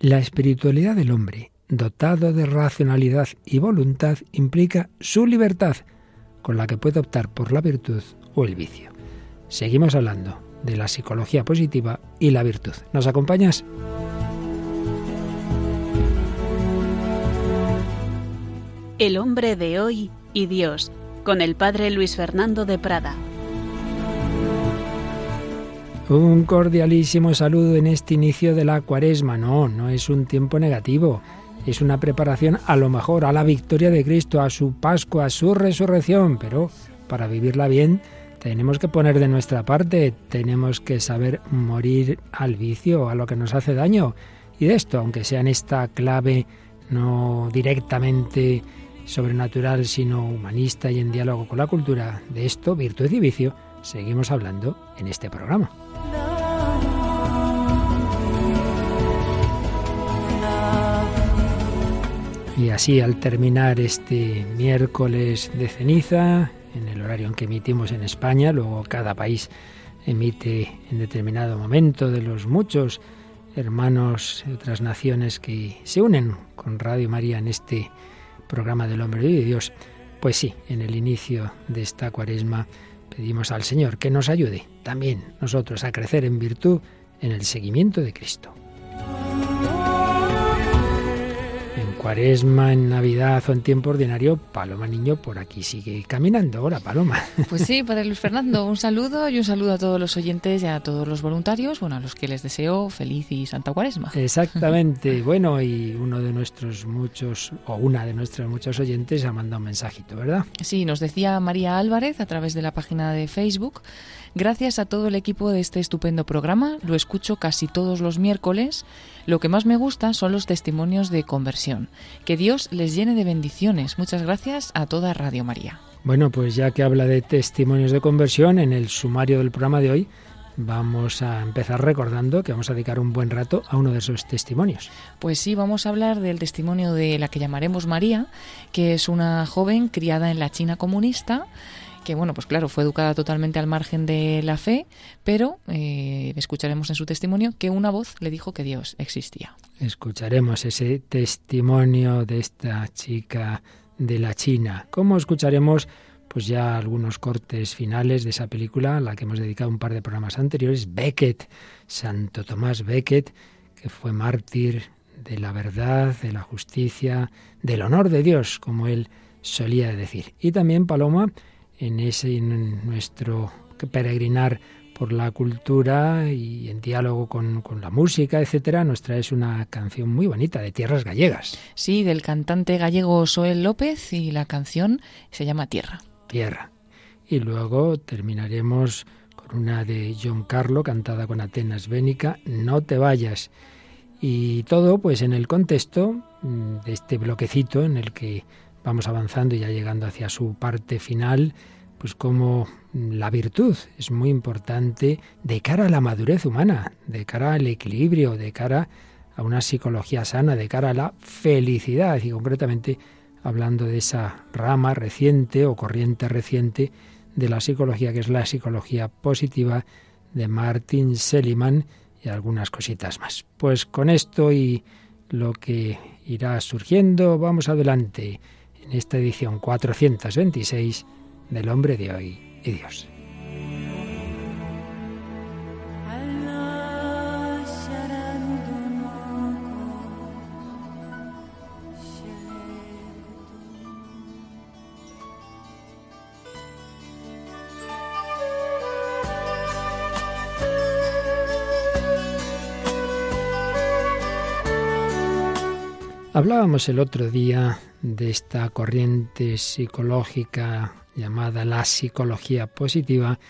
La espiritualidad del hombre, dotado de racionalidad y voluntad, implica su libertad, con la que puede optar por la virtud o el vicio. Seguimos hablando de la psicología positiva y la virtud. ¿Nos acompañas? El hombre de hoy y Dios, con el padre Luis Fernando de Prada. Un cordialísimo saludo en este inicio de la cuaresma. No, no es un tiempo negativo. Es una preparación a lo mejor a la victoria de Cristo, a su Pascua, a su resurrección. Pero para vivirla bien tenemos que poner de nuestra parte, tenemos que saber morir al vicio, a lo que nos hace daño. Y de esto, aunque sea en esta clave no directamente sobrenatural, sino humanista y en diálogo con la cultura, de esto, virtud y vicio, seguimos hablando en este programa. Y así al terminar este miércoles de ceniza, en el horario en que emitimos en España, luego cada país emite en determinado momento de los muchos hermanos de otras naciones que se unen con Radio María en este programa del hombre de Dios, pues sí, en el inicio de esta cuaresma pedimos al Señor que nos ayude también nosotros a crecer en virtud en el seguimiento de Cristo. Cuaresma, en Navidad o en tiempo ordinario, Paloma Niño por aquí sigue caminando. Hola, Paloma. Pues sí, Padre Luis Fernando, un saludo y un saludo a todos los oyentes y a todos los voluntarios, bueno, a los que les deseo feliz y santa cuaresma. Exactamente. Bueno, y uno de nuestros muchos, o una de nuestros muchos oyentes ha mandado un mensajito, ¿verdad? Sí, nos decía María Álvarez a través de la página de Facebook. Gracias a todo el equipo de este estupendo programa, lo escucho casi todos los miércoles. Lo que más me gusta son los testimonios de conversión. Que Dios les llene de bendiciones. Muchas gracias a toda Radio María. Bueno, pues ya que habla de testimonios de conversión, en el sumario del programa de hoy vamos a empezar recordando que vamos a dedicar un buen rato a uno de esos testimonios. Pues sí, vamos a hablar del testimonio de la que llamaremos María, que es una joven criada en la China comunista que bueno, pues claro, fue educada totalmente al margen de la fe, pero eh, escucharemos en su testimonio que una voz le dijo que Dios existía. Escucharemos ese testimonio de esta chica de la China. ¿Cómo escucharemos? Pues ya algunos cortes finales de esa película, a la que hemos dedicado un par de programas anteriores, Becket, Santo Tomás Becket, que fue mártir de la verdad, de la justicia, del honor de Dios, como él solía decir. Y también Paloma en ese en nuestro peregrinar por la cultura y en diálogo con, con, la música, etcétera, nos traes una canción muy bonita de tierras gallegas. Sí, del cantante gallego Soel López y la canción se llama Tierra. Tierra. Y luego terminaremos con una de John Carlo cantada con Atenas Bénica, No te vayas. Y todo pues en el contexto mm, de este bloquecito en el que vamos avanzando y ya llegando hacia su parte final, pues como la virtud es muy importante de cara a la madurez humana, de cara al equilibrio, de cara a una psicología sana, de cara a la felicidad y concretamente hablando de esa rama reciente o corriente reciente de la psicología que es la psicología positiva de Martin Seligman y algunas cositas más. Pues con esto y lo que irá surgiendo, vamos adelante en esta edición 426 del hombre de hoy y Dios. Hablábamos el otro día de esta corriente psicológica llamada la psicología positiva,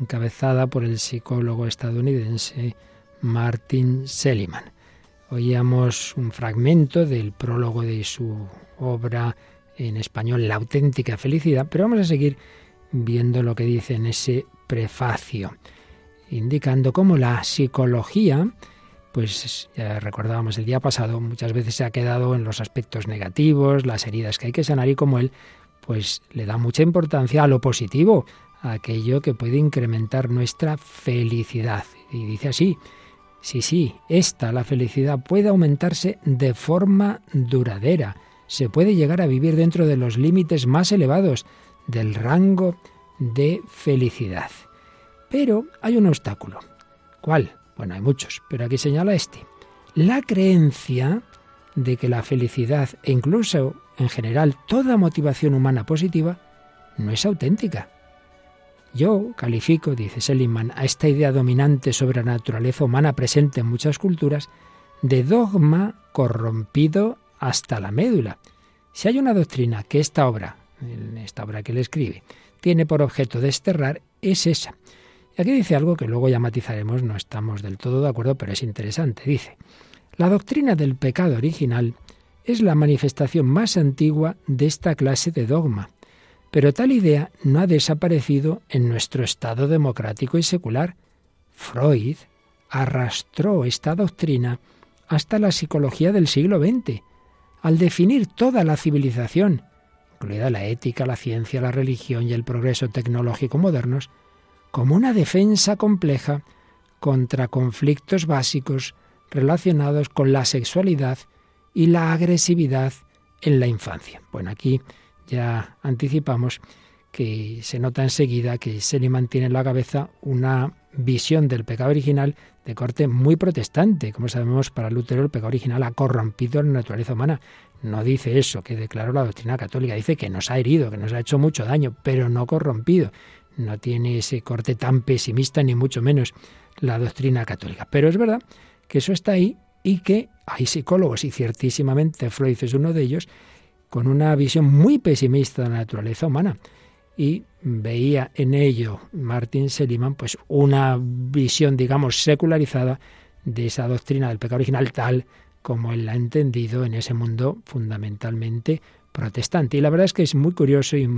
encabezada por el psicólogo estadounidense Martin Seligman. Oíamos un fragmento del prólogo de su obra en español La auténtica felicidad, pero vamos a seguir viendo lo que dice en ese prefacio, indicando cómo la psicología pues ya recordábamos el día pasado, muchas veces se ha quedado en los aspectos negativos, las heridas que hay que sanar y como él, pues le da mucha importancia a lo positivo, a aquello que puede incrementar nuestra felicidad. Y dice así, Sí, sí, esta, la felicidad, puede aumentarse de forma duradera. Se puede llegar a vivir dentro de los límites más elevados del rango de felicidad. Pero hay un obstáculo. ¿Cuál? Bueno, hay muchos, pero aquí señala este. La creencia de que la felicidad e incluso en general toda motivación humana positiva no es auténtica. Yo califico, dice Seligman, a esta idea dominante sobre la naturaleza humana presente en muchas culturas de dogma corrompido hasta la médula. Si hay una doctrina que esta obra, esta obra que él escribe, tiene por objeto desterrar, es esa. Aquí dice algo que luego ya matizaremos, no estamos del todo de acuerdo, pero es interesante. Dice, la doctrina del pecado original es la manifestación más antigua de esta clase de dogma. Pero tal idea no ha desaparecido en nuestro Estado democrático y secular. Freud arrastró esta doctrina hasta la psicología del siglo XX, al definir toda la civilización, incluida la ética, la ciencia, la religión y el progreso tecnológico modernos, como una defensa compleja contra conflictos básicos relacionados con la sexualidad y la agresividad en la infancia. Bueno, aquí ya anticipamos que se nota enseguida que se le mantiene en la cabeza una visión del pecado original de corte muy protestante. Como sabemos, para Lutero el pecado original ha corrompido la naturaleza humana. No dice eso que declaró la doctrina católica, dice que nos ha herido, que nos ha hecho mucho daño, pero no corrompido. No tiene ese corte tan pesimista, ni mucho menos la doctrina católica. Pero es verdad que eso está ahí y que hay psicólogos, y ciertísimamente Freud es uno de ellos, con una visión muy pesimista de la naturaleza humana. Y veía en ello Martin Seligman pues una visión, digamos, secularizada de esa doctrina del pecado original tal como él la ha entendido en ese mundo fundamentalmente protestante. Y la verdad es que es muy curioso y,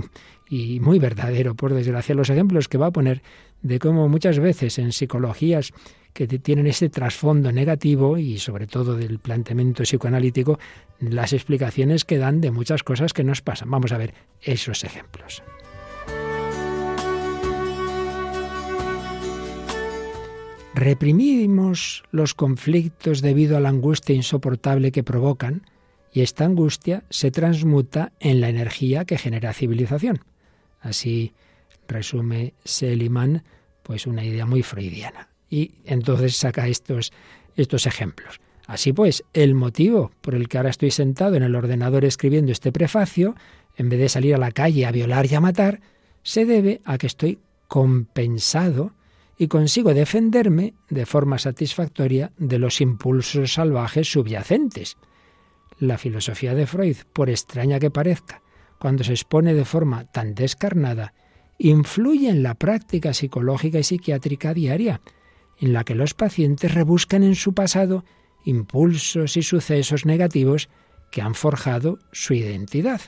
y, muy verdadero, por desgracia, los ejemplos que va a poner de cómo muchas veces en psicologías que tienen ese trasfondo negativo y sobre todo del planteamiento psicoanalítico, las explicaciones que dan de muchas cosas que nos pasan. Vamos a ver esos ejemplos. Reprimimos los conflictos debido a la angustia insoportable que provocan y esta angustia se transmuta en la energía que genera civilización. Así resume Seliman pues una idea muy freudiana y entonces saca estos, estos ejemplos. Así pues, el motivo por el que ahora estoy sentado en el ordenador escribiendo este prefacio, en vez de salir a la calle a violar y a matar, se debe a que estoy compensado y consigo defenderme de forma satisfactoria de los impulsos salvajes subyacentes. La filosofía de Freud, por extraña que parezca, cuando se expone de forma tan descarnada, influye en la práctica psicológica y psiquiátrica diaria, en la que los pacientes rebuscan en su pasado impulsos y sucesos negativos que han forjado su identidad.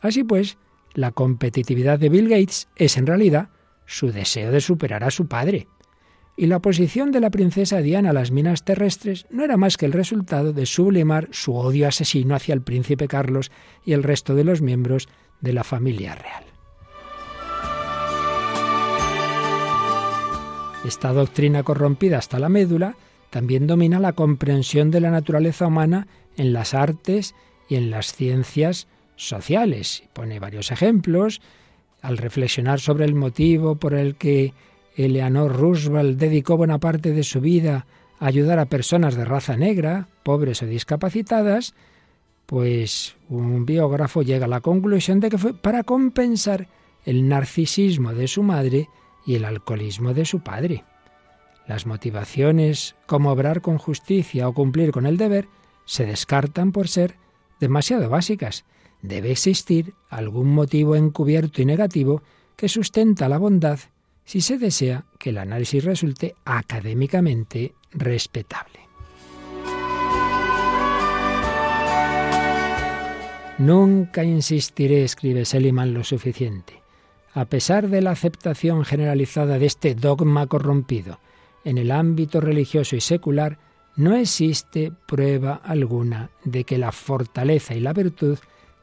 Así pues, la competitividad de Bill Gates es en realidad su deseo de superar a su padre. Y la oposición de la princesa Diana a las minas terrestres no era más que el resultado de sublimar su odio asesino hacia el príncipe Carlos y el resto de los miembros de la familia real. Esta doctrina corrompida hasta la médula también domina la comprensión de la naturaleza humana en las artes y en las ciencias sociales. Pone varios ejemplos al reflexionar sobre el motivo por el que Eleanor Roosevelt dedicó buena parte de su vida a ayudar a personas de raza negra, pobres o discapacitadas, pues un biógrafo llega a la conclusión de que fue para compensar el narcisismo de su madre y el alcoholismo de su padre. Las motivaciones como obrar con justicia o cumplir con el deber se descartan por ser demasiado básicas. Debe existir algún motivo encubierto y negativo que sustenta la bondad si se desea que el análisis resulte académicamente respetable. Nunca insistiré, escribe Seliman, lo suficiente a pesar de la aceptación generalizada de este dogma corrompido en el ámbito religioso y secular, no existe prueba alguna de que la fortaleza y la virtud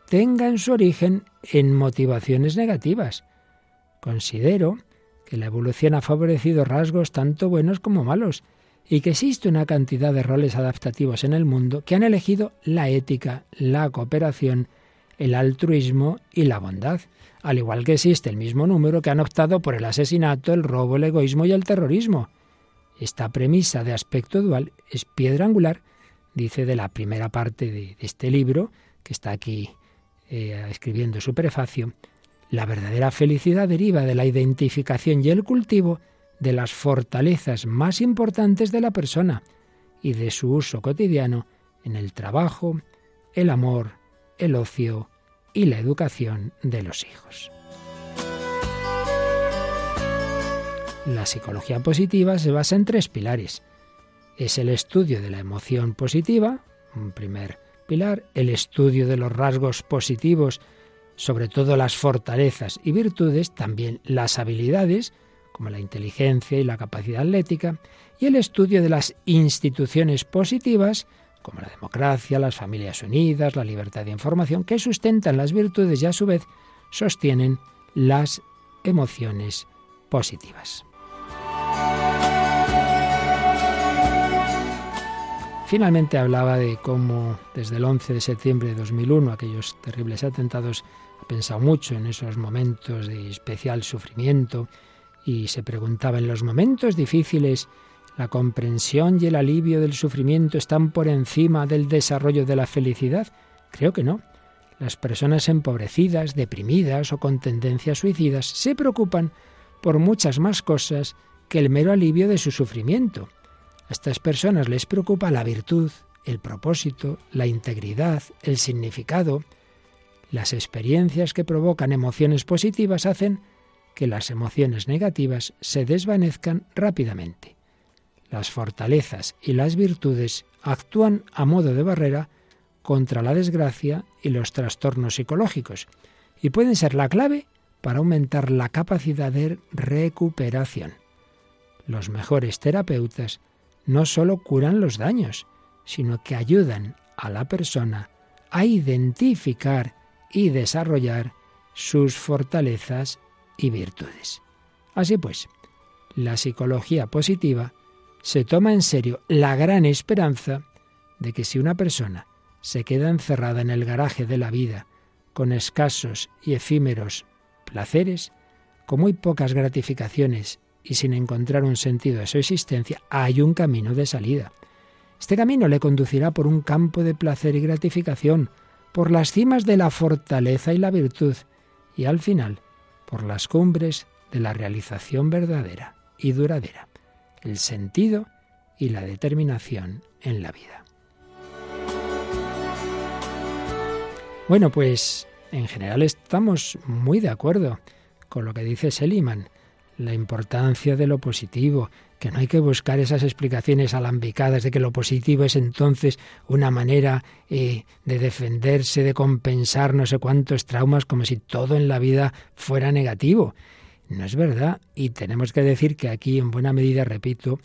tengan su origen en motivaciones negativas. Considero que la evolución ha favorecido rasgos tanto buenos como malos, y que existe una cantidad de roles adaptativos en el mundo que han elegido la ética, la cooperación, el altruismo y la bondad, al igual que existe el mismo número que han optado por el asesinato, el robo, el egoísmo y el terrorismo. Esta premisa de aspecto dual es piedra angular, dice de la primera parte de, este libro, que está aquí eh, escribiendo su prefacio, la verdadera felicidad deriva de la identificación y el cultivo de las fortalezas más importantes de la persona y de su uso cotidiano en el trabajo, el amor, el ocio y la educación de los hijos. La psicología positiva se basa en tres pilares. Es el estudio de la emoción positiva, un primer pilar, el estudio de los rasgos positivos, sobre todo las fortalezas y virtudes, también las habilidades, como la inteligencia y la capacidad atlética, y el estudio de las instituciones positivas, como la democracia, las familias unidas, la libertad de información, que sustentan las virtudes y a su vez sostienen las emociones positivas. Finalmente hablaba de cómo desde el 11 de septiembre de 2001, aquellos terribles atentados, pensado mucho en esos momentos de especial sufrimiento y se preguntaba, ¿en los momentos difíciles la comprensión y el alivio del sufrimiento están por encima del desarrollo de la felicidad? Creo que no. Las personas empobrecidas, deprimidas o con tendencias suicidas se preocupan por muchas más cosas que el mero alivio de su sufrimiento. A estas personas les preocupa la virtud, el propósito, la integridad, el significado. Las experiencias que provocan emociones positivas hacen que las emociones negativas se desvanezcan rápidamente. Las fortalezas y las virtudes actúan a modo de barrera contra la desgracia y los trastornos psicológicos y pueden ser la clave para aumentar la capacidad de recuperación. Los mejores terapeutas no solo curan los daños, sino que ayudan a la persona a identificar y desarrollar sus fortalezas y virtudes. Así pues, la psicología positiva se toma en serio la gran esperanza de que si una persona se queda encerrada en el garaje de la vida con escasos y efímeros placeres, con muy pocas gratificaciones y sin encontrar un sentido a su existencia, hay un camino de salida. Este camino le conducirá por un campo de placer y gratificación, por las cimas de la fortaleza y la virtud, y al final por las cumbres de la realización verdadera y duradera, el sentido y la determinación en la vida. Bueno, pues en general estamos muy de acuerdo con lo que dice Seliman, la importancia de lo positivo, que no hay que buscar esas explicaciones alambicadas de que lo positivo es entonces una manera eh, de defenderse, de compensar no sé cuántos traumas, como si todo en la vida fuera negativo. No es verdad. Y tenemos que decir que aquí, en buena medida, repito,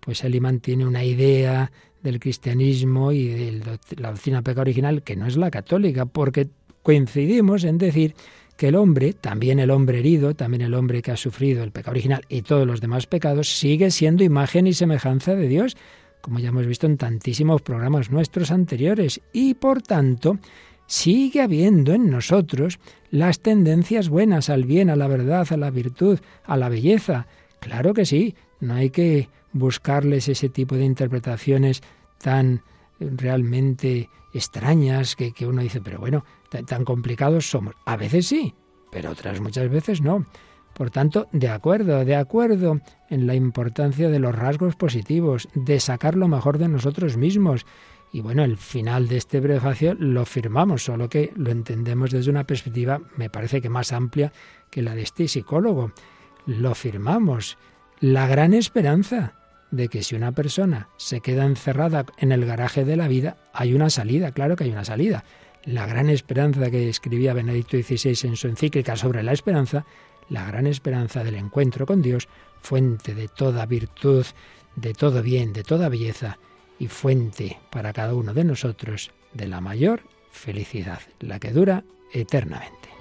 pues Eliman tiene una idea del cristianismo y de la doctrina pecado original que no es la católica, porque coincidimos en decir que el hombre, también el hombre herido, también el hombre que ha sufrido el pecado original y todos los demás pecados, sigue siendo imagen y semejanza de Dios, como ya hemos visto en tantísimos programas nuestros anteriores, y por tanto sigue habiendo en nosotros las tendencias buenas al bien, a la verdad, a la virtud, a la belleza. Claro que sí, no hay que buscarles ese tipo de interpretaciones tan realmente extrañas que, uno dice, pero bueno, tan, complicados somos. A veces sí, pero otras muchas veces no. Por tanto, de acuerdo, de acuerdo en la importancia de los rasgos positivos, de sacar lo mejor de nosotros mismos. Y bueno, el final de este prefacio lo firmamos, solo que lo entendemos desde una perspectiva, me parece que más amplia que la de este psicólogo. Lo firmamos. La gran esperanza de que si una persona se queda encerrada en el garaje de la vida, hay una salida, claro que hay una salida. La gran esperanza que escribía Benedicto XVI en su encíclica sobre la esperanza, la gran esperanza del encuentro con Dios, fuente de toda virtud, de todo bien, de toda belleza y fuente para cada uno de nosotros de la mayor felicidad, la que dura eternamente.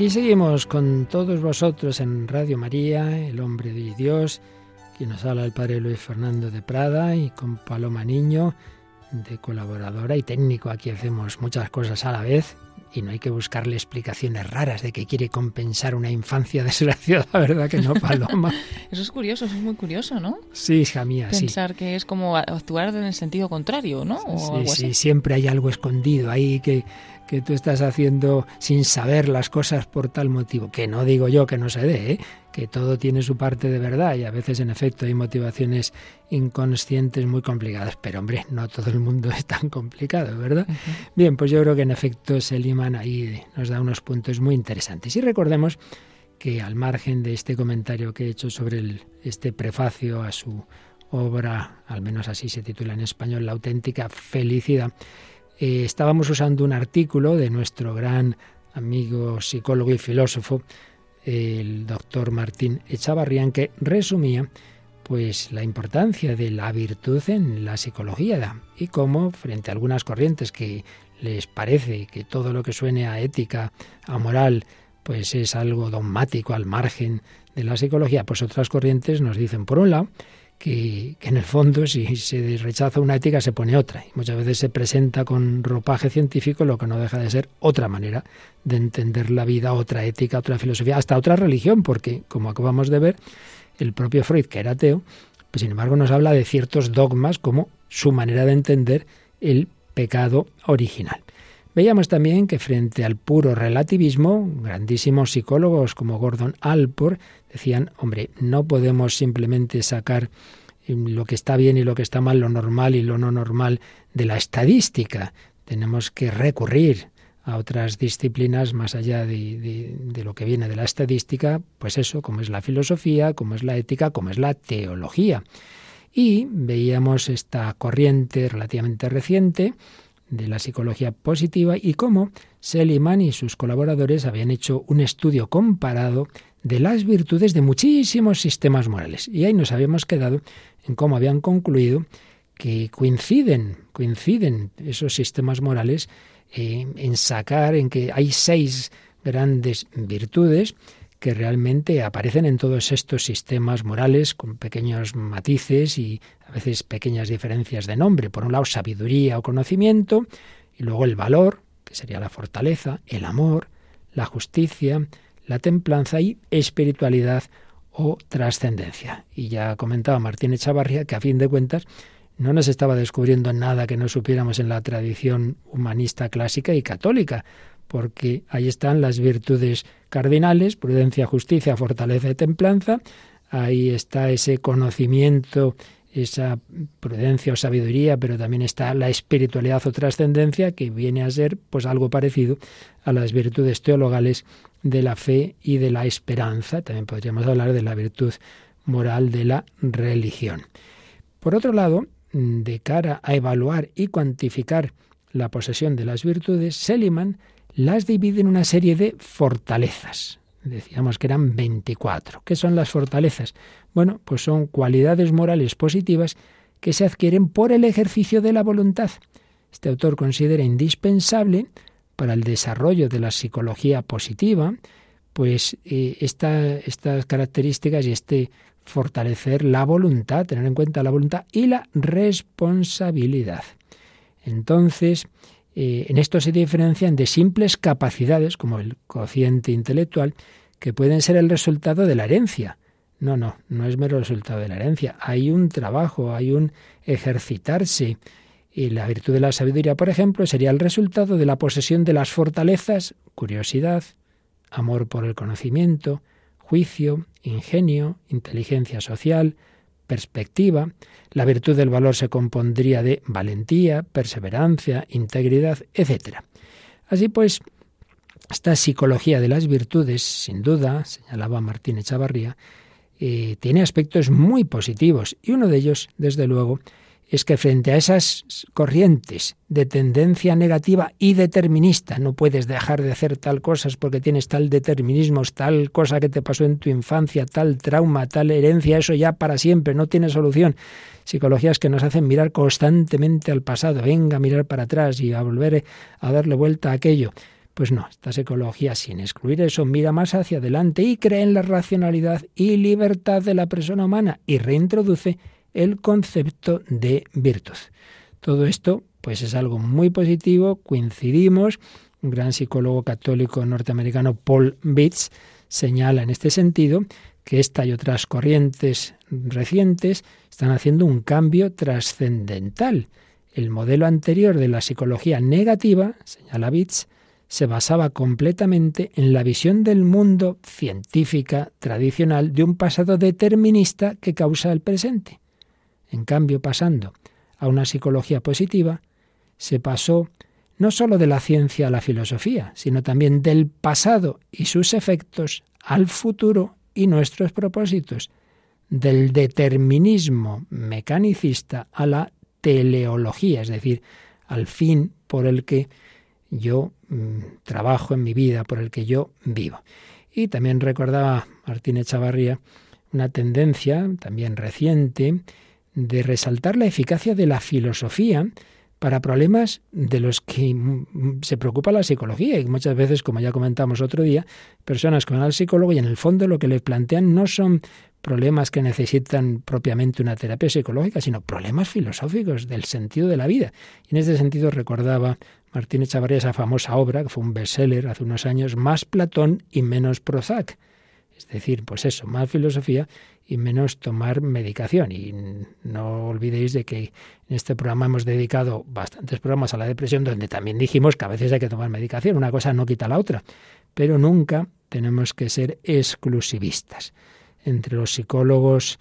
Aquí seguimos con todos vosotros en Radio María, el hombre de Dios, quien nos habla el padre Luis Fernando de Prada y con Paloma Niño de colaboradora y técnico. Aquí hacemos muchas cosas a la vez y no hay que buscarle explicaciones raras de que quiere compensar una infancia desgraciada, ¿verdad que no, Paloma? eso es curioso, eso es muy curioso, ¿no? Sí, hija mía, Pensar que es como actuar en el sentido contrario, ¿no? sí, sí, siempre hay algo escondido ahí que, que tú estás haciendo sin saber las cosas por tal motivo. Que no digo yo que no se dé, ¿eh? que todo tiene su parte de verdad y a veces en efecto hay motivaciones inconscientes muy complicadas, pero hombre, no todo el mundo es tan complicado, ¿verdad? Bien, pues yo creo que en efecto Seliman ahí nos da unos puntos muy interesantes. Y recordemos que al margen de este comentario que he hecho sobre este prefacio a su obra, al menos así se titula en español, La auténtica felicidad, eh, estábamos usando un artículo de nuestro gran amigo psicólogo y filósofo, el doctor Martín Echavarrián, que resumía pues la importancia de la virtud en la psicología y cómo frente a algunas corrientes que les parece que todo lo que suene a ética, a moral, pues es algo dogmático al margen de la psicología, pues otras corrientes nos dicen por un lado que, en el fondo si se rechaza una ética se pone otra. Y muchas veces se presenta con ropaje científico lo que no deja de ser otra manera de entender la vida, otra ética, otra filosofía, hasta otra religión, porque como acabamos de ver, el propio Freud, que era ateo, pues sin embargo nos habla de ciertos dogmas como su manera de entender el pecado original. Veíamos también que frente al puro relativismo, grandísimos psicólogos como Gordon Alport decían, hombre, no podemos simplemente sacar em, lo que está bien y lo que está mal, lo normal y lo no normal de la estadística. Tenemos que recurrir a otras disciplinas más allá de, de, lo que viene de la estadística, pues eso, como es la filosofía, como es la ética, como es la teología. Y veíamos esta corriente relativamente reciente de la psicología positiva y cómo Seliman y sus colaboradores habían hecho un estudio comparado de las virtudes de muchísimos sistemas morales. Y ahí nos habíamos quedado en cómo habían concluido que coinciden, coinciden esos sistemas morales eh, en sacar en que hay seis grandes virtudes que realmente aparecen en todos estos sistemas morales con pequeños matices y a veces pequeñas diferencias de nombre. Por un lado, sabiduría o conocimiento, y luego el valor, que sería la fortaleza, el amor, la justicia, la templanza y espiritualidad o trascendencia. Y ya comentaba Martín Echavarría que a fin de cuentas no nos estaba descubriendo nada que no supiéramos en la tradición humanista clásica y católica, porque ahí están las virtudes cardinales, prudencia, justicia, fortaleza y templanza, ahí está ese conocimiento, esa prudencia o sabiduría, pero también está la espiritualidad o trascendencia, que viene a ser pues algo parecido a las virtudes teologales de la fe y de la esperanza. También podríamos hablar de la virtud moral de la religión. Por otro lado, de cara a evaluar y cuantificar la posesión de las virtudes, Seliman las divide en una serie de fortalezas. Decíamos que eran 24. ¿Qué son las fortalezas? Bueno, pues son cualidades morales positivas que se adquieren por el ejercicio de la voluntad. Este autor considera indispensable para el desarrollo de la psicología positiva, pues eh, estas características y este fortalecer la voluntad, tener en cuenta la voluntad y la responsabilidad. Entonces, eh, en esto se diferencian de simples capacidades, como el cociente intelectual, que pueden ser el resultado de la herencia. No, no, no es mero resultado de la herencia. Hay un trabajo, hay un ejercitarse. Y la virtud de la sabiduría, por ejemplo, sería el resultado de la posesión de las fortalezas, curiosidad, amor por el conocimiento, juicio, ingenio, inteligencia social, perspectiva, la virtud del valor se compondría de valentía, perseverancia, integridad, etc. Así pues, esta psicología de las virtudes, sin duda, señalaba Martín Echavarría, eh, tiene aspectos muy positivos y uno de ellos, desde luego, es que frente a esas corrientes de tendencia negativa y determinista, no puedes dejar de hacer tal cosas porque tienes tal determinismo, tal cosa que te pasó en tu infancia, tal trauma, tal herencia, eso ya para siempre, no tiene solución. Psicologías que nos hacen mirar constantemente al pasado, venga a mirar para atrás y a volver a darle vuelta a aquello. Pues no, esta psicología, sin excluir eso, mira más hacia adelante y cree en la racionalidad y libertad de la persona humana y reintroduce el concepto de virtud. Todo esto, pues es algo muy positivo, coincidimos. Un gran psicólogo católico norteamericano, Paul Bitts, señala en este sentido que esta y otras corrientes recientes están haciendo un cambio trascendental. El modelo anterior de la psicología negativa, señala Bitts, se basaba completamente en la visión del mundo científica tradicional de un pasado determinista que causa el presente. En cambio, pasando a una psicología positiva, se pasó no sólo de la ciencia a la filosofía, sino también del pasado y sus efectos al futuro y nuestros propósitos, del determinismo mecanicista a la teleología, es decir, al fin por el que yo mm, trabajo en mi vida, por el que yo vivo. Y también recordaba Martín Echavarría una tendencia también reciente de resaltar la eficacia de la filosofía para problemas de los que se preocupa la psicología. Y muchas veces, como ya comentamos otro día, personas que van al psicólogo y en el fondo lo que le plantean no son problemas que necesitan propiamente una terapia psicológica, sino problemas filosóficos del sentido de la vida. Y en este sentido recordaba Martínez Chavarría esa famosa obra, que fue un bestseller hace unos años, Más Platón y menos Prozac. Es decir, pues eso, más filosofía y menos tomar medicación. Y no olvidéis de que en este programa hemos dedicado bastantes programas a la depresión, donde también dijimos que a veces hay que tomar medicación. Una cosa no quita la otra, pero nunca tenemos que ser exclusivistas. Entre los psicólogos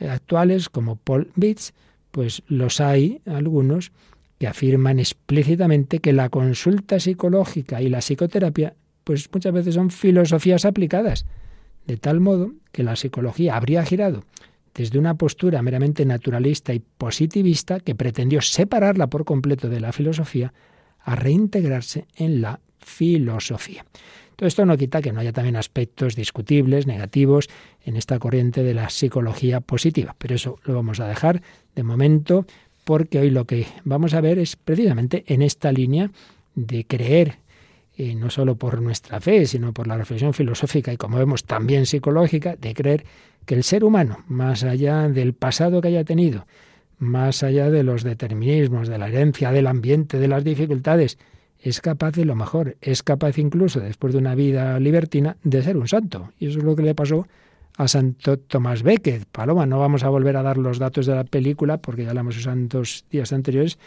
actuales, como Paul Bitts, pues los hay algunos que afirman explícitamente que la consulta psicológica y la psicoterapia pues muchas veces son filosofías aplicadas, de tal modo que la psicología habría girado desde una postura meramente naturalista y positivista que pretendió separarla por completo de la filosofía a reintegrarse en la filosofía. Todo esto no quita que no haya también aspectos discutibles, negativos, en esta corriente de la psicología positiva, pero eso lo vamos a dejar de momento porque hoy lo que vamos a ver es precisamente en esta línea de creer, eh, no solo por nuestra fe, sino por la reflexión filosófica y como vemos también psicológica, de creer que el ser humano, más allá del pasado que haya tenido, más allá de los determinismos, de la herencia, del ambiente, de las dificultades, es capaz de lo mejor, es capaz incluso, después de una vida libertina, de ser un santo. Y eso es lo que le pasó a Santo Tomás Becket. Paloma, no vamos a volver a dar los datos de la película porque ya la hemos usado en dos días anteriores,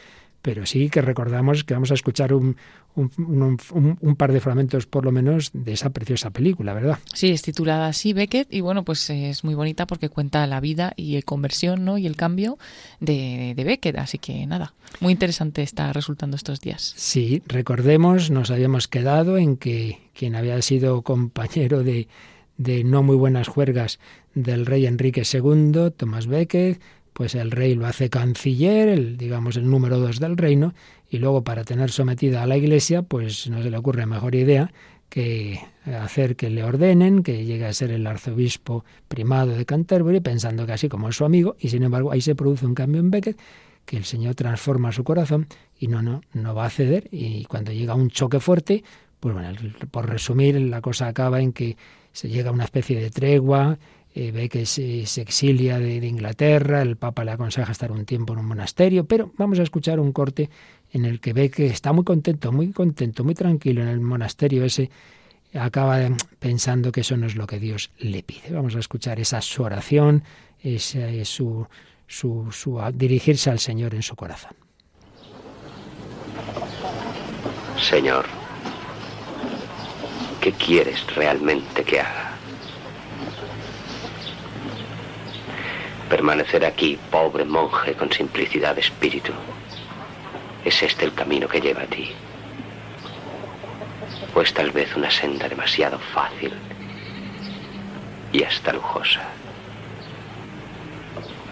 pero sí que recordamos que vamos a escuchar un, un, par de fragmentos por lo menos de esa preciosa película, ¿verdad? Sí, es titulada así Beckett y bueno, pues es muy bonita porque cuenta la vida y el conversión ¿no? y el cambio de, de Beckett, así que nada, muy interesante está resultando estos días. Sí, recordemos, nos habíamos quedado en que quien había sido compañero de de no muy buenas juergas del rey Enrique II, Tomás Becket, pues el rey lo hace canciller, el, digamos el número dos del reino, y luego para tener sometida a la iglesia, pues no se le ocurre mejor idea que hacer que le ordenen, que llegue a ser el arzobispo primado de Canterbury, pensando que así como es su amigo, y sin embargo ahí se produce un cambio en Becket, que el Señor transforma su corazón y no, no, no va a ceder, y cuando llega un choque fuerte, pues bueno, por resumir, la cosa acaba en que se llega a una especie de tregua, eh, ve que se, exilia de, Inglaterra, el Papa le aconseja estar un tiempo en un monasterio, pero vamos a escuchar un corte en el que ve que está muy contento, muy contento, muy tranquilo en el monasterio ese, acaba pensando que eso no es lo que Dios le pide. Vamos a escuchar esa su oración, su, su, su dirigirse al Señor en su corazón. Señor, ¿Qué quieres realmente que haga? Permanecer aquí, pobre monje con simplicidad de espíritu. ¿Es este el camino que lleva a ti? ¿O es tal vez una senda demasiado fácil y hasta lujosa?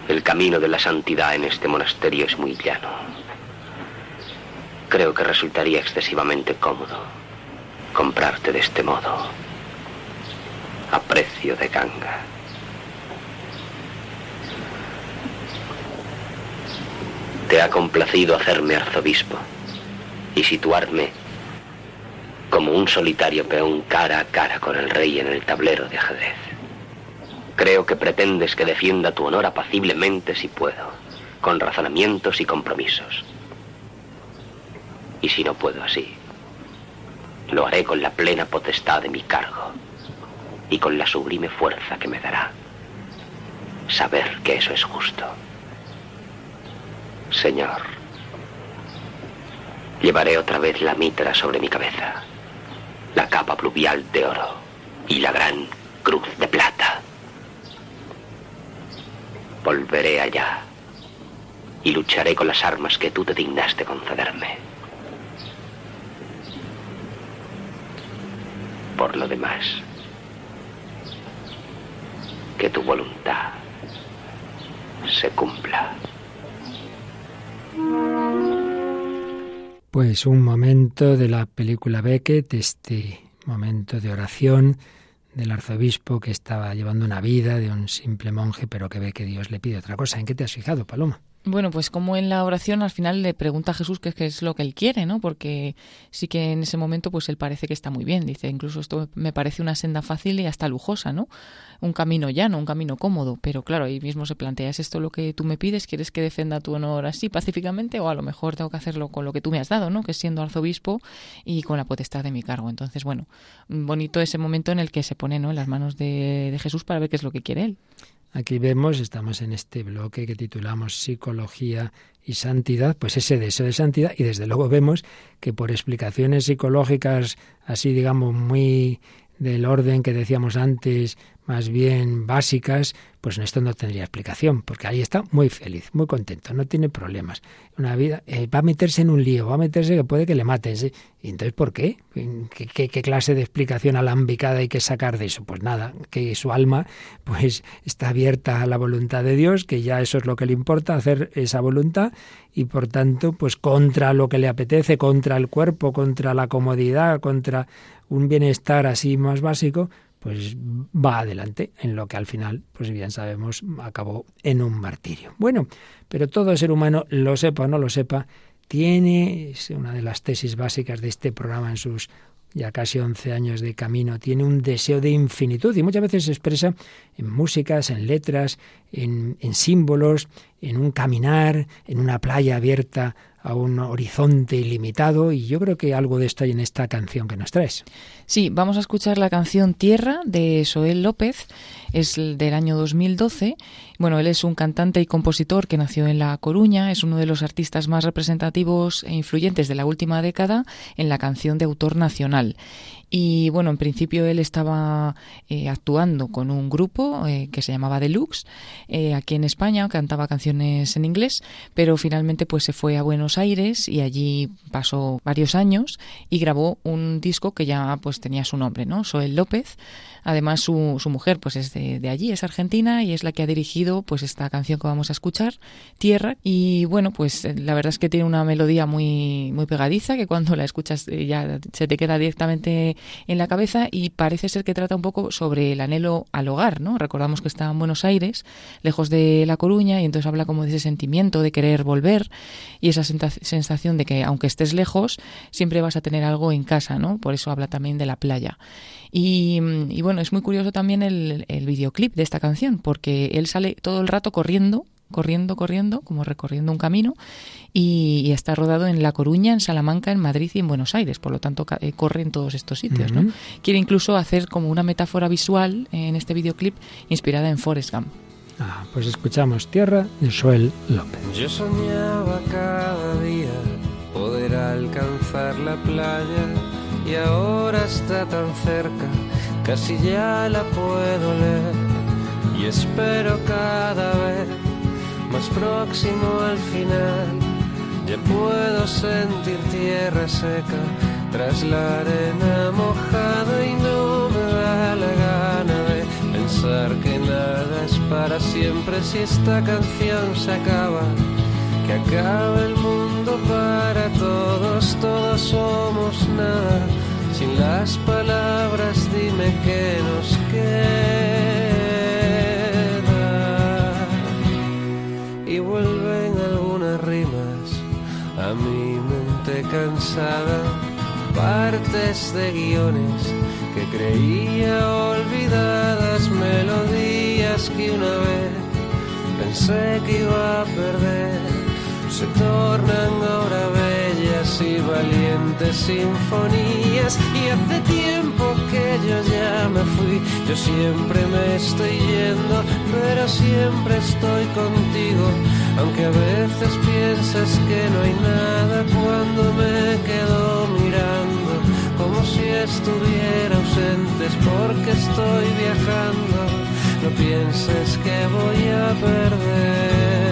El camino de la santidad en este monasterio es muy llano. Creo que resultaría excesivamente cómodo comprarte de este modo, a precio de ganga. Te ha complacido hacerme arzobispo y situarme como un solitario peón cara a cara con el rey en el tablero de ajedrez. Creo que pretendes que defienda tu honor apaciblemente si puedo, con razonamientos y compromisos. Y si no puedo así, lo haré con la plena potestad de mi cargo y con la sublime fuerza que me dará saber que eso es justo. Señor, llevaré otra vez la mitra sobre mi cabeza, la capa pluvial de oro y la gran cruz de plata. Volveré allá y lucharé con las armas que tú te dignaste concederme. Por lo demás, que tu voluntad se cumpla. Pues un momento de la película Beckett, este momento de oración del arzobispo que estaba llevando una vida de un simple monje, pero que ve que Dios le pide otra cosa. ¿En qué te has fijado, Paloma? Bueno, pues como en la oración al final le pregunta a Jesús qué es lo que él quiere, ¿no? Porque sí que en ese momento pues él parece que está muy bien. Dice, incluso esto me parece una senda fácil y hasta lujosa, ¿no? Un camino llano, un camino cómodo. Pero claro, ahí mismo se plantea, ¿es esto lo que tú me pides? ¿Quieres que defenda tu honor así pacíficamente? O a lo mejor tengo que hacerlo con lo que tú me has dado, ¿no? Que siendo arzobispo y con la potestad de mi cargo. Entonces, bueno, bonito ese momento en el que se pone, ¿no? En las manos de, de Jesús para ver qué es lo que quiere él. Aquí vemos, estamos en este bloque que titulamos Psicología y Santidad, pues ese deseo de santidad y desde luego vemos que por explicaciones psicológicas así digamos muy del orden que decíamos antes, más bien básicas, pues esto no tendría explicación, porque ahí está muy feliz, muy contento, no tiene problemas. Una vida eh, va a meterse en un lío, va a meterse que puede que le maten. ¿Y entonces por qué? ¿Qué, ¿Qué, clase de explicación alambicada hay que sacar de eso? Pues nada, que su alma pues está abierta a la voluntad de Dios, que ya eso es lo que le importa, hacer esa voluntad y por tanto pues contra lo que le apetece, contra el cuerpo, contra la comodidad, contra un bienestar así más básico, pues va adelante en lo que al final, pues bien sabemos, acabó en un martirio. Bueno, pero todo ser humano, lo sepa o no lo sepa, tiene, es una de las tesis básicas de este programa en sus ya casi 11 años de camino, tiene un deseo de infinitud y muchas veces se expresa en músicas, en letras, en, en símbolos, en un caminar, en una playa abierta a un horizonte ilimitado y yo creo que algo de esto hay en esta canción que nos traes. Sí, vamos a escuchar la canción Tierra de Soel López, es del año 2012. Bueno, él es un cantante y compositor que nació en La Coruña, es uno de los artistas más representativos e influyentes de la última década en la canción de autor nacional. Y bueno, en principio él estaba eh, actuando con un grupo eh, que se llamaba Deluxe eh, aquí en España, cantaba canciones en inglés, pero finalmente pues se fue a Buenos Aires y allí pasó varios años y grabó un disco que ya pues tenía su nombre, ¿no? Soel López. Además su, su mujer pues es de, de, allí, es argentina y es la que ha dirigido pues esta canción que vamos a escuchar, Tierra. Y bueno, pues la verdad es que tiene una melodía muy, muy pegadiza que cuando la escuchas ya se te queda directamente en la cabeza y parece ser que trata un poco sobre el anhelo al hogar, ¿no? Recordamos que está en Buenos Aires, lejos de La Coruña, y entonces habla como de ese sentimiento de querer volver y esa sensación de que aunque estés lejos, siempre vas a tener algo en casa, ¿no? Por eso habla también de la playa. Y, y bueno, es muy curioso también el, el videoclip de esta canción, porque él sale todo el rato corriendo corriendo, corriendo, como recorriendo un camino, y, y, está rodado en La Coruña, en Salamanca, en Madrid y en Buenos Aires, por lo tanto eh, corre en todos estos sitios. Uh -huh. ¿no? Quiere incluso hacer como una metáfora visual en este videoclip inspirada en Forrest Gump. Ah, pues escuchamos Tierra de Joel López. Yo soñaba cada día poder alcanzar la playa y ahora está tan cerca, casi ya la puedo leer y espero cada vez más próximo al final. Ya puedo sentir tierra seca tras la arena mojada y no me da la gana de pensar que nada es para siempre si esta canción se acaba. Que acaba el mundo para todos, todos somos nada. Sin las palabras dime que nos queda. Y vuelven algunas rimas a mi mente cansada partes de guiones que creía olvidadas, melodías que una vez pensé que iba a perder, se tornan ahora bellas y valientes sinfonías. Y hace tiempo que yo ya me fui, yo siempre me estoy yendo, pero siempre estoy contigo. Aunque a veces piensas que no hay nada cuando me quedo mirando, como si estuviera ausente, es porque estoy viajando. No pienses que voy a perder.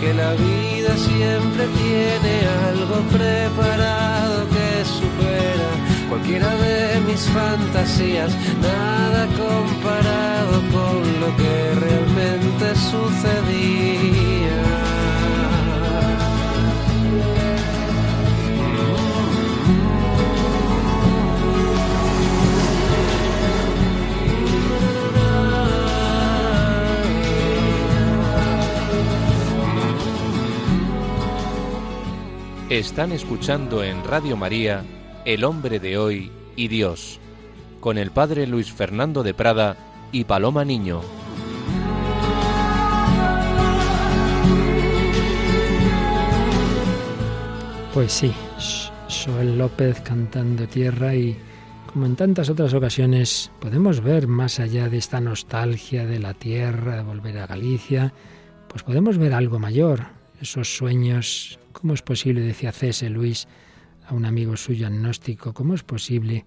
que la vida siempre tiene algo preparado que supera cualquiera de mis fantasías, nada comparado con lo que realmente sucedía. Están escuchando en Radio María El hombre de hoy y Dios, con el padre Luis Fernando de Prada y Paloma Niño. Pues sí, Joel López cantando tierra y como en tantas otras ocasiones podemos ver más allá de esta nostalgia de la tierra, de volver a Galicia, pues podemos ver algo mayor, esos sueños ¿Cómo es posible, decía C.S. Luis a un amigo suyo agnóstico, cómo es posible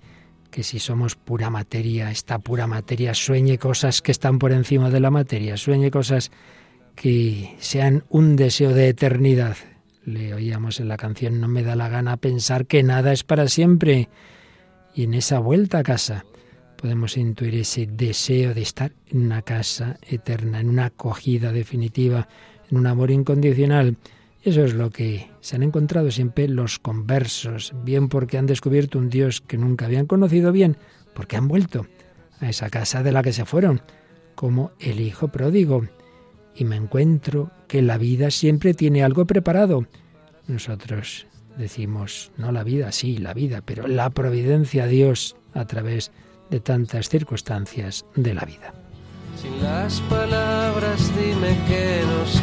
que si somos pura materia, esta pura materia sueñe cosas que están por encima de la materia, sueñe cosas que sean un deseo de eternidad? Le oíamos en la canción No me da la gana pensar que nada es para siempre. Y en esa vuelta a casa podemos intuir ese deseo de estar en una casa eterna, en una acogida definitiva, en un amor incondicional. Eso es lo que se han encontrado siempre los conversos, bien porque han descubierto un Dios que nunca habían conocido, bien porque han vuelto a esa casa de la que se fueron, como el hijo pródigo. Y me encuentro que la vida siempre tiene algo preparado. Nosotros decimos, no la vida, sí, la vida, pero la providencia Dios a través de tantas circunstancias de la vida. Sin las palabras dime que nos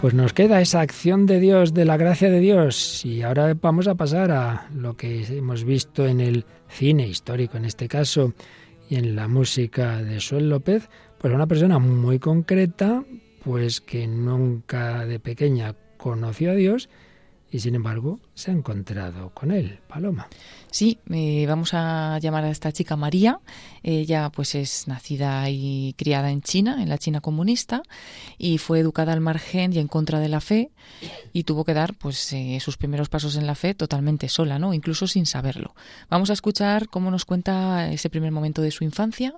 pues nos queda esa acción de Dios, de la gracia de Dios. Y ahora vamos a pasar a lo que hemos visto en el cine histórico, en este caso, y en la música de Suel López, pues una persona muy concreta, pues que nunca de pequeña conoció a Dios y sin embargo se ha encontrado con él, Paloma. Sí, eh, vamos a llamar a esta chica María. Ella pues es nacida y criada en China, en la China comunista, y fue educada al margen y en contra de la fe y tuvo que dar pues eh, sus primeros pasos en la fe totalmente sola, ¿no? Incluso sin saberlo. Vamos a escuchar cómo nos cuenta ese primer momento de su infancia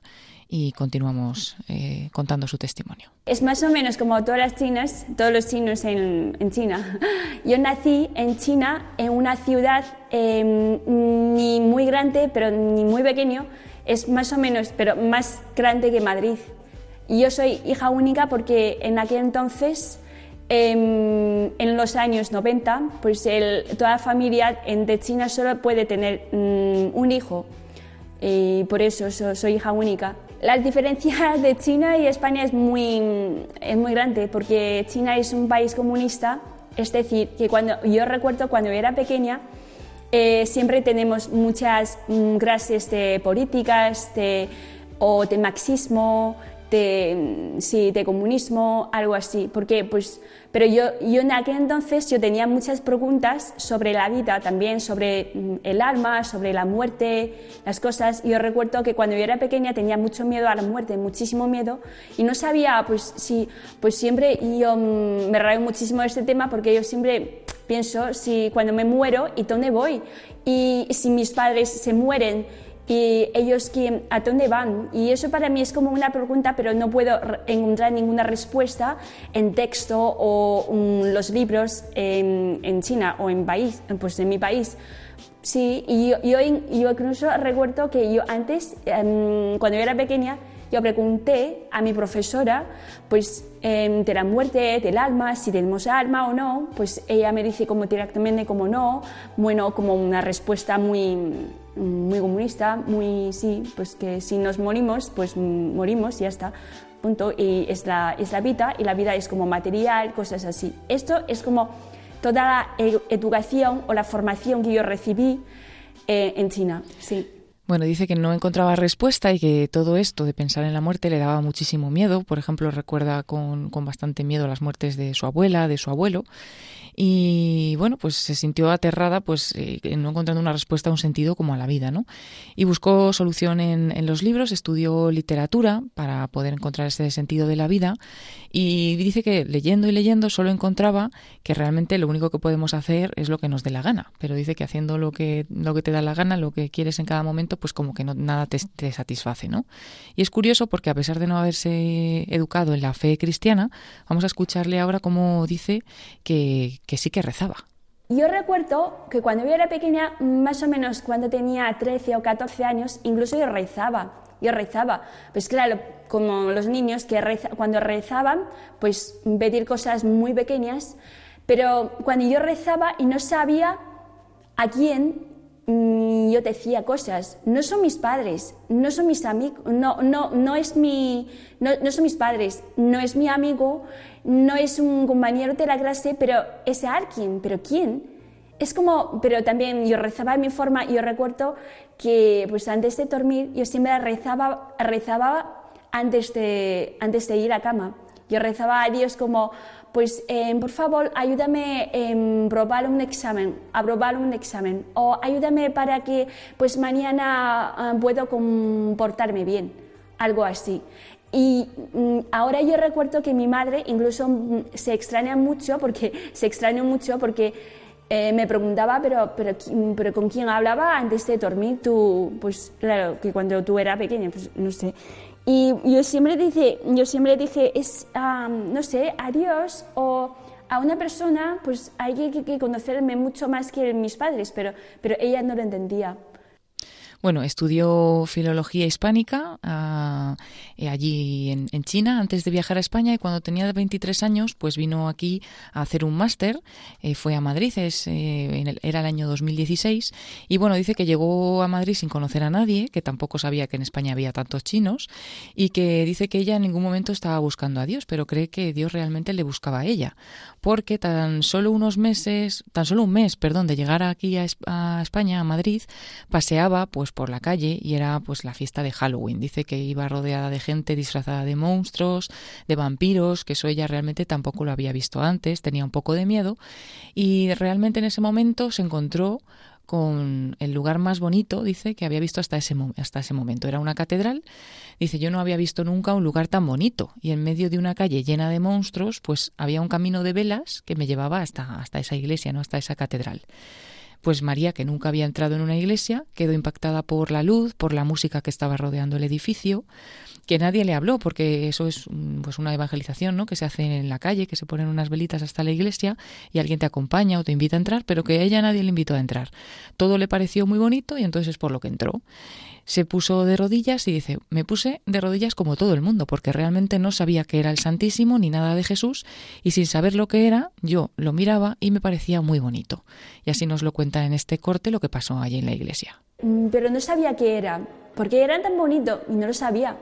y continuamos eh, contando su testimonio. Es más o menos como todas las chinas, todos los chinos en, en China. Yo nací en China, en una ciudad em, ni muy grande, pero ni muy pequeño, es más o menos, pero más grande que Madrid. Y yo soy hija única porque en aquel entonces, em, en los años 90, pues toda la familia de China solo puede tener mm, un hijo. Y por eso soy hija única. La diferencia de China y España es muy, es muy grande porque China es un país comunista, es decir, que cuando yo recuerdo cuando era pequeña, eh, siempre tenemos muchas mm, de políticas de, o de marxismo de, sí, de comunismo, algo así. Porque, pues, pero yo, yo en aquel entonces yo tenía muchas preguntas sobre la vida, también sobre mm, el alma, sobre la muerte, las cosas. Y yo recuerdo que cuando yo era pequeña tenía mucho miedo a la muerte, muchísimo miedo, y no sabía, pues, si, pues siempre yo mm, me rayo muchísimo de este tema porque yo siempre pienso si cuando me muero y dónde voy y si mis padres se mueren y ellos a dónde van. Y eso para mí es como una pregunta, pero no puedo encontrar ninguna respuesta en texto o en los libros en, en, China o en, país, pues en mi país. Sí, y yo, yo, yo incluso recuerdo que yo antes, em, cuando yo era pequeña, yo pregunté a mi profesora, pues, em, de la muerte, del alma, si tenemos alma o no, pues ella me dice como directamente como no, bueno, como una respuesta muy, muy comunista, muy, sí, pues que si nos morimos, pues morimos y ya está, punto, y es la, es la vida, y la vida es como material, cosas así. Esto es como toda la educación o la formación que yo recibí eh, en China, sí. Bueno, dice que no encontraba respuesta y que todo esto de pensar en la muerte le daba muchísimo miedo. Por ejemplo, recuerda con, con bastante miedo las muertes de su abuela, de su abuelo y bueno, pues se sintió aterrada pues eh, no encontrando una respuesta a un sentido como a la vida, ¿no? Y buscó solución en, en, los libros, estudió literatura para poder encontrar ese sentido de la vida y dice que leyendo y leyendo solo encontraba que realmente lo único que podemos hacer es lo que nos dé la gana, pero dice que haciendo lo que, lo que te da la gana, lo que quieres en cada momento, pues como que no, nada te, te satisface, ¿no? Y es curioso porque a pesar de no haberse educado en la fe cristiana, vamos a escucharle ahora cómo dice que, que sí que rezaba. Yo recuerdo que cuando yo era pequeña, más o menos cuando tenía 13 o 14 años, incluso yo rezaba. Yo rezaba. Pues claro, como los niños que cuando rezaban, pues pedir cosas muy pequeñas, pero cuando yo rezaba y no sabía a quién Mm, yo decía cosas. No son mis padres, no son mis amigos, no, no, no, es mi, no, no, son mis padres, no es mi amigo, no es un compañero de la clase, pero es alguien, pero ¿quién? Es como, pero también yo rezaba de mi forma, yo recuerdo que pues antes de dormir yo siempre rezaba, rezaba antes de, antes de ir a cama. Yo rezaba a Dios como, pues em, por favor ayúdame a probar un examen, a probar un examen, o ayúdame para que pues mañana ah, puedo comportarme bien, algo así. Y mm, ahora yo recuerdo que mi madre incluso mm, se extraña mucho porque se extraña mucho porque eh, me preguntaba, pero, pero, pero ¿con quién hablaba antes de dormir? Tú, pues claro, que cuando tú eras pequeña, pues no sé. Y yo siempre dije, yo siempre dije, es, no sé, a Dios o a una persona, pues hay que, que, conocerme mucho más que mis padres, pero, pero ella no lo entendía. Bueno, estudió filología hispánica ah, eh, allí en, China antes de viajar a España y cuando tenía 23 años pues vino aquí a hacer un máster, eh, fue a Madrid, es, eh, era el año 2016 y bueno, dice que llegó a Madrid sin conocer a nadie, que tampoco sabía que en España había tantos chinos y que dice que ella en ningún momento estaba buscando a Dios, pero cree que Dios realmente le buscaba a ella, porque tan solo unos meses, tan solo un mes, perdón, de llegar aquí a, a España, a Madrid, paseaba pues por la calle y era pues la fiesta de Halloween. Dice que iba rodeada de gente disfrazada de monstruos, de vampiros, que eso ella realmente tampoco lo había visto antes, tenía un poco de miedo y realmente en ese momento se encontró con el lugar más bonito, dice, que había visto hasta ese, hasta ese momento. Era una catedral. Dice, yo no había visto nunca un lugar tan bonito. Y en medio de una calle llena de monstruos, pues había un camino de velas que me llevaba hasta, hasta esa iglesia, ¿no? hasta esa catedral. Pues María, que nunca había entrado en una iglesia, quedó impactada por la luz, por la música que estaba rodeando el edificio, que nadie le habló, porque eso es pues una evangelización, ¿no? Que se hace en la calle, que se ponen unas velitas hasta la iglesia y alguien te acompaña o te invita a entrar, pero que a ella nadie le invitó a entrar. Todo le pareció muy bonito y entonces es por lo que entró se puso de rodillas y dice, me puse de rodillas como todo el mundo, porque realmente no sabía que era el Santísimo ni nada de Jesús, y sin saber lo que era, yo lo miraba y me parecía muy bonito. Y así nos lo cuenta en este corte lo que pasó allí en la iglesia. Mm, pero no sabía qué era, porque era tan bonito y no lo sabía.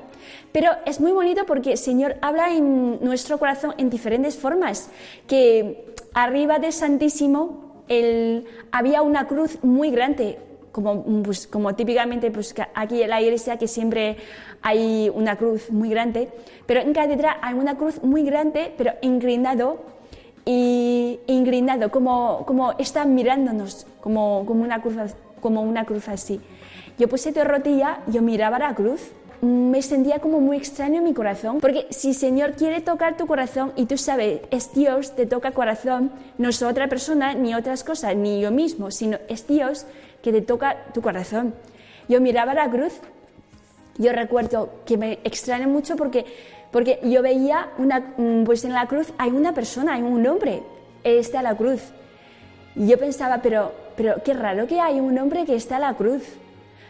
Pero es muy bonito porque el Señor habla en nuestro corazón en diferentes formas, que arriba del Santísimo el, había una cruz muy grande, como, pues, como típicamente pues, aquí en la iglesia que siempre hay una cruz muy grande, pero en catedral hay una cruz muy grande, pero inclinado y inclinado, como, como está mirándonos, como, como, una cruz, como una cruz así. Yo puse de rodilla, yo miraba la cruz me sentía como muy extraño en mi corazón, porque si el Señor quiere tocar tu corazón y tú sabes, es Dios, te toca corazón, no es otra persona, ni otras cosas, ni yo mismo, sino es Dios que te toca tu corazón. Yo miraba la cruz, yo recuerdo que me extraña mucho porque, porque yo veía, una, mm, pues en la cruz hay una persona, hay un hombre, está la cruz. Y yo pensaba, pero, pero qué raro que hay un hombre que está en la cruz.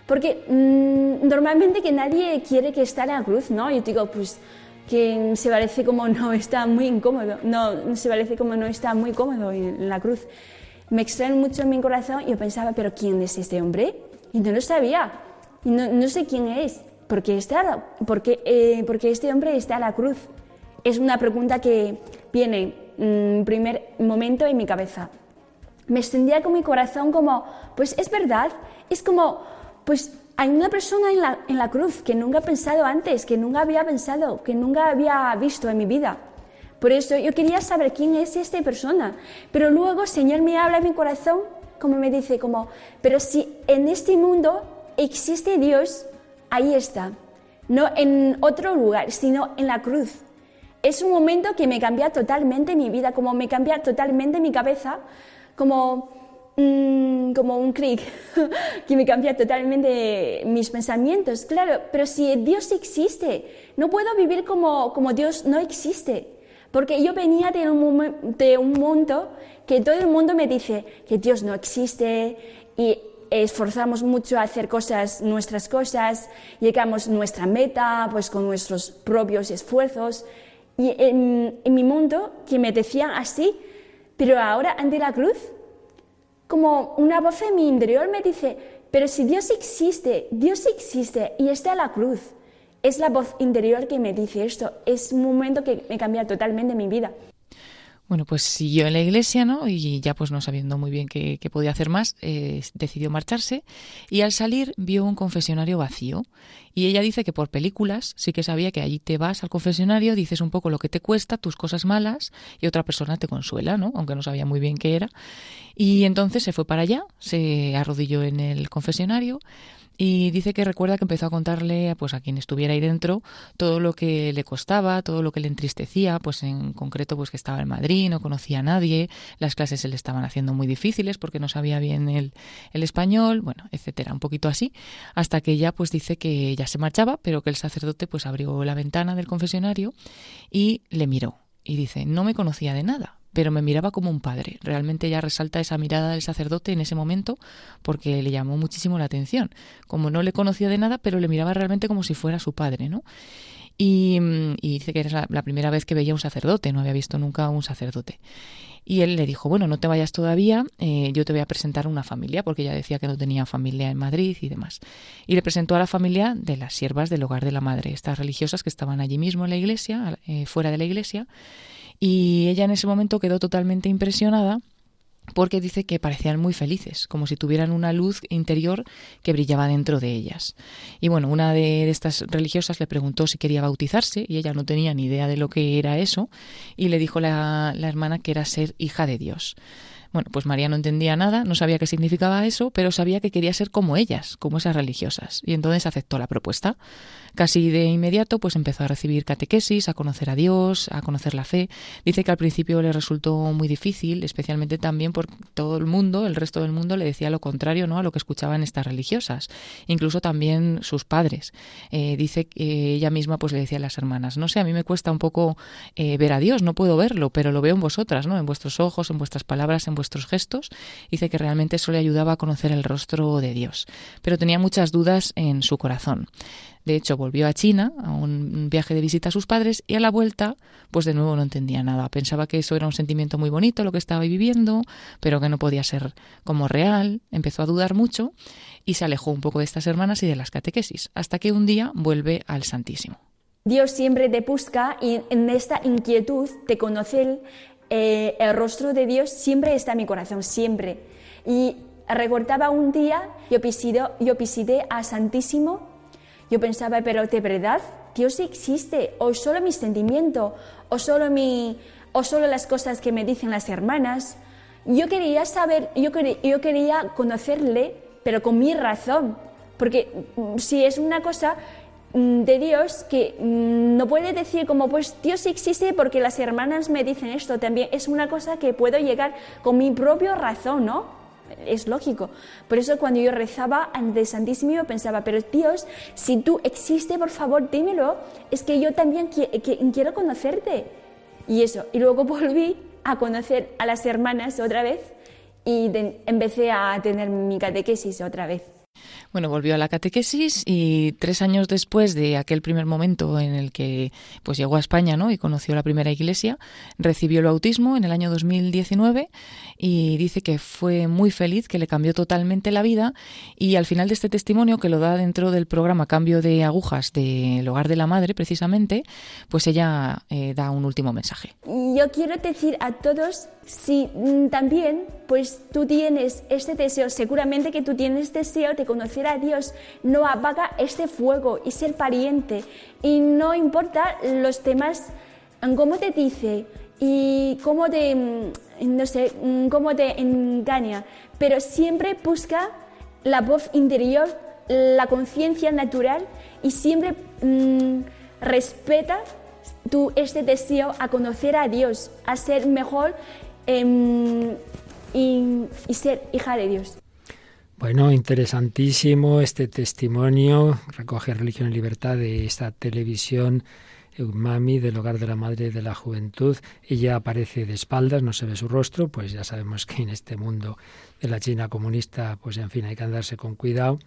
Porque mm, normalmente que nadie quiere que esté en la cruz, ¿no? Yo digo, pues que se parece como no está muy incómodo, no, se parece como no está muy cómodo en la cruz. Me extraen mucho en mi corazón yo pensaba, pero ¿quién es este hombre? Y no lo sabía, y no, no sé quién es, porque, está, porque, eh, porque este hombre está en la cruz. Es una pregunta que viene en primer momento en mi cabeza. Me extendía con mi corazón como, pues es verdad, es como pues hay una persona en la, en la cruz que nunca he pensado antes, que nunca había pensado, que nunca había visto en mi vida. Por eso yo quería saber quién es esta persona. Pero luego el Señor me habla en mi corazón, como me dice, como, pero si en este mundo existe Dios, ahí está. No en otro lugar, sino en la cruz. Es un momento que me cambia totalmente mi vida, como me cambia totalmente mi cabeza, como Mm, como un clic que me cambia totalmente mis pensamientos. Claro, pero si Dios existe, no puedo vivir como, como Dios no existe. Porque yo venía de un, mundo que todo el mundo me dice que Dios no existe y esforzamos mucho a hacer cosas, nuestras cosas, llegamos a nuestra meta pues con nuestros propios esfuerzos. Y en, en mi mundo que me decían así, pero ahora ante la cruz como una voz en mi interior me dice, pero si Dios existe, Dios existe y está en la cruz. Es la voz interior que me dice esto. Es un momento que me cambia totalmente mi vida. Bueno, pues siguió en la iglesia, ¿no? Y ya pues no sabiendo muy bien qué, podía hacer más, eh, decidió marcharse y al salir vio un confesionario vacío. Y ella dice que por películas sí que sabía que allí te vas al confesionario, dices un poco lo que te cuesta, tus cosas malas, y otra persona te consuela, ¿no? Aunque no sabía muy bien qué era. Y entonces se fue para allá, se arrodilló en el confesionario, y dice que recuerda que empezó a contarle pues a quien estuviera ahí dentro todo lo que le costaba, todo lo que le entristecía, pues en concreto pues que estaba en Madrid, no conocía a nadie, las clases se le estaban haciendo muy difíciles porque no sabía bien el, el español, bueno, etcétera, un poquito así, hasta que ella pues dice que ya se marchaba, pero que el sacerdote pues abrió la ventana del confesionario y le miró y dice, no me conocía de nada, pero me miraba como un padre. Realmente ya resalta esa mirada del sacerdote en ese momento porque le llamó muchísimo la atención. Como no le conocía de nada, pero le miraba realmente como si fuera su padre, ¿no? Y, dice que era la, primera vez que veía un sacerdote, no había visto nunca un sacerdote. Y él le dijo, bueno, no te vayas todavía, eh, yo te voy a presentar una familia, porque ella decía que no tenía familia en Madrid y demás. Y le presentó a la familia de las siervas del hogar de la madre, estas religiosas que estaban allí mismo en la iglesia, eh, fuera de la iglesia, y ella en ese momento quedó totalmente impresionada porque dice que parecían muy felices, como si tuvieran una luz interior que brillaba dentro de ellas. Y bueno, una de estas religiosas le preguntó si quería bautizarse y ella no tenía ni idea de lo que era eso y le dijo la, hermana que era ser hija de Dios. Bueno, pues María no entendía nada, no sabía qué significaba eso, pero sabía que quería ser como ellas, como esas religiosas, y entonces aceptó la propuesta. Casi de inmediato, pues empezó a recibir catequesis, a conocer a Dios, a conocer la fe. Dice que al principio le resultó muy difícil, especialmente también porque todo el mundo, el resto del mundo, le decía lo contrario, ¿no? A lo que escuchaban estas religiosas, incluso también sus padres. Eh, dice que ella misma, pues le decía a las hermanas, no sé, a mí me cuesta un poco eh, ver a Dios, no puedo verlo, pero lo veo en vosotras, ¿no? En vuestros ojos, en vuestras palabras, en vuestros gestos. Dice que realmente eso le ayudaba a conocer el rostro de Dios, pero tenía muchas dudas en su corazón. De hecho, volvió a China a un viaje de visita a sus padres y a la vuelta, pues de nuevo no entendía nada. Pensaba que eso era un sentimiento muy bonito lo que estaba viviendo, pero que no podía ser como real. Empezó a dudar mucho y se alejó un poco de estas hermanas y de las catequesis, hasta que un día vuelve al Santísimo. Dios siempre te busca y en esta inquietud de conocer eh, el rostro de Dios siempre está en mi corazón, siempre. Y recordaba un día, yo pisé, yo pisé a Santísimo, yo pensaba, pero de verdad, Dios existe, o solo mi sentimiento, o solo, mi, o solo las cosas que me dicen las hermanas. Yo quería saber, yo quería, yo quería conocerle, pero con mi razón, porque mm, si es una cosa mm, de Dios que mm, no puede decir como pues Dios existe porque las hermanas me dicen esto también es una cosa que puedo llegar con mi propia razón, ¿no? Es lógico. Por eso cuando yo rezaba ante Santísimo yo pensaba, pero Dios, si tú existes, por favor, dímelo, es que yo también quiero conocerte. Y eso, y luego volví a conocer a las hermanas otra vez y empecé a tener mi catequesis otra vez. Bueno, volvió a la catequesis y tres años después de aquel primer momento en el que pues llegó a España ¿no? y conoció la primera iglesia, recibió el bautismo en el año 2019 y dice que fue muy feliz, que le cambió totalmente la vida y al final de este testimonio, que lo da dentro del programa Cambio de Agujas del Hogar de la Madre, precisamente, pues ella eh, da un último mensaje. Yo quiero decir a todos si mm, también pues tú tienes este deseo, seguramente que tú tienes deseo de conocer a Dios, no apaga este fuego y ser pariente. Y no importa los temas, cómo te dice y cómo te, mm, no sé, mm, cómo te engaña, pero siempre busca la voz interior, la conciencia natural y siempre respeta tu, este deseo a conocer a Dios, a ser mejor Em, y, ser hija de Dios. Bueno, interesantísimo este testimonio, recoge Religión y Libertad de esta televisión Mami del Hogar de la Madre de la Juventud. Ella aparece de espaldas, no se ve su rostro, pues ya sabemos que en este mundo de la China comunista, pues en fin, hay que andarse con cuidado.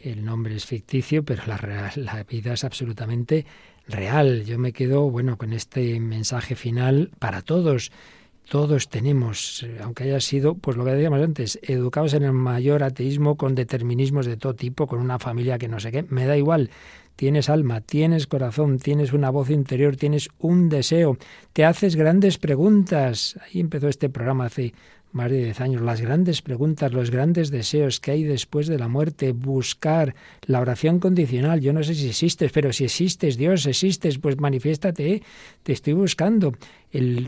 El nombre es ficticio, pero la vida es absolutamente real. Yo me quedo, bueno, con este mensaje final para todos todos tenemos, eh, aunque haya sido, pues lo que decíamos antes, educados en el mayor ateísmo con determinismos de todo tipo, con una familia que no sé qué, me da igual. Tienes alma, tienes corazón, tienes una voz interior, tienes un deseo, te haces grandes preguntas. Ahí empezó este programa hace más de diez años, las grandes preguntas, los grandes deseos que hay después de la muerte, buscar la oración condicional. Yo no sé si existes, pero si existes, Dios, existes, pues manifiéstate, te estoy buscando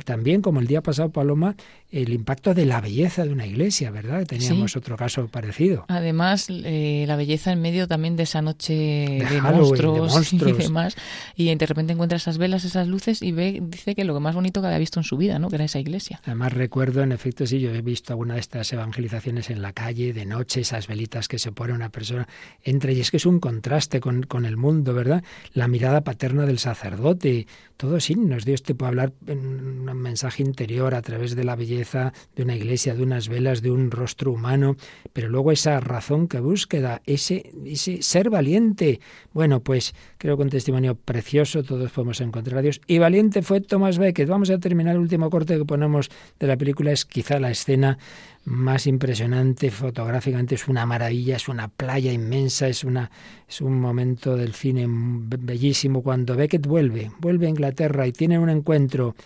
también, como el día pasado, Paloma, el impacto de la belleza de una iglesia, ¿verdad? Teníamos otro caso parecido. Además, eh, la belleza en medio también de esa noche de, monstruos, y demás. Y de repente encuentra esas velas, esas luces y ve, dice que lo más bonito que había visto en su vida, ¿no? Que era esa iglesia. Además, recuerdo, en efecto, sí, yo he visto alguna de estas evangelizaciones en la calle, de noche, esas velitas que se pone una persona entre, y es que es un contraste con, con el mundo, ¿verdad? La mirada paterna del sacerdote, todos signos. Dios te puede hablar en un mensaje interior a través de la belleza de una iglesia, de unas velas, de un rostro humano, pero luego esa razón que búsqueda, ese, ese ser valiente. Bueno, pues creo que un testimonio precioso, todos podemos encontrar a Dios. Y valiente fue Thomas Becket. Vamos a terminar el último corte que ponemos de la película, es quizá la escena más impresionante fotográficamente, es una maravilla, es una playa inmensa, es, una, es un momento del cine bellísimo cuando Beckett vuelve, vuelve a Inglaterra y tiene un encuentro,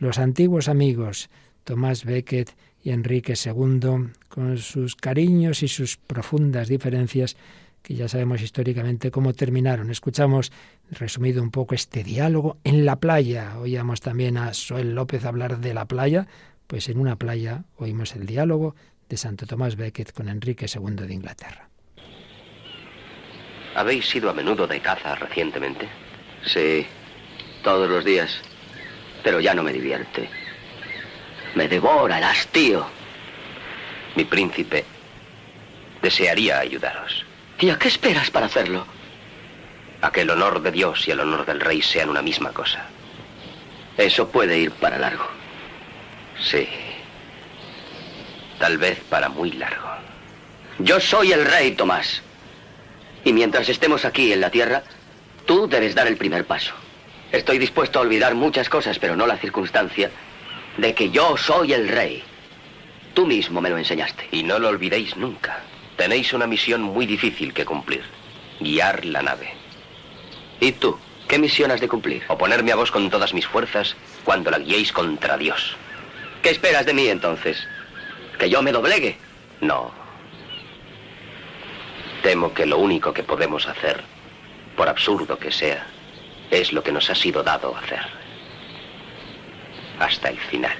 los antiguos amigos, Tomás Beckett y Enrique II, con sus cariños y sus profundas diferencias, que ya sabemos históricamente cómo terminaron. Escuchamos, resumido un poco, este diálogo en la playa. Oíamos también a Soel López hablar de la playa, pues en una playa oímos el diálogo de Santo Tomás Becket con Enrique II de Inglaterra. ¿Habéis ido a menudo de caza recientemente? Sí, todos los días. Pero ya no me divierte. Me devora el hastío. Mi príncipe desearía ayudaros. ¿Y a qué esperas para hacerlo? A que el honor de Dios y el honor del rey sean una misma cosa. Eso puede ir para largo. Sí. Tal vez para muy largo. Yo soy el rey, Tomás. Y mientras estemos aquí en la tierra, tú debes dar el primer paso. Estoy dispuesto a olvidar muchas cosas, pero no la circunstancia de que yo soy el rey. Tú mismo me lo enseñaste. Y no lo olvidéis nunca. Tenéis una misión muy difícil que cumplir. Guiar la nave. ¿Y tú? ¿Qué misión has de cumplir? Oponerme a vos con todas mis fuerzas cuando la guiéis contra Dios. ¿Qué esperas de mí entonces? ¿Que yo me doblegue? No. Temo que lo único que podemos hacer, por absurdo que sea, es lo que nos ha sido dado hacer. Hasta el final.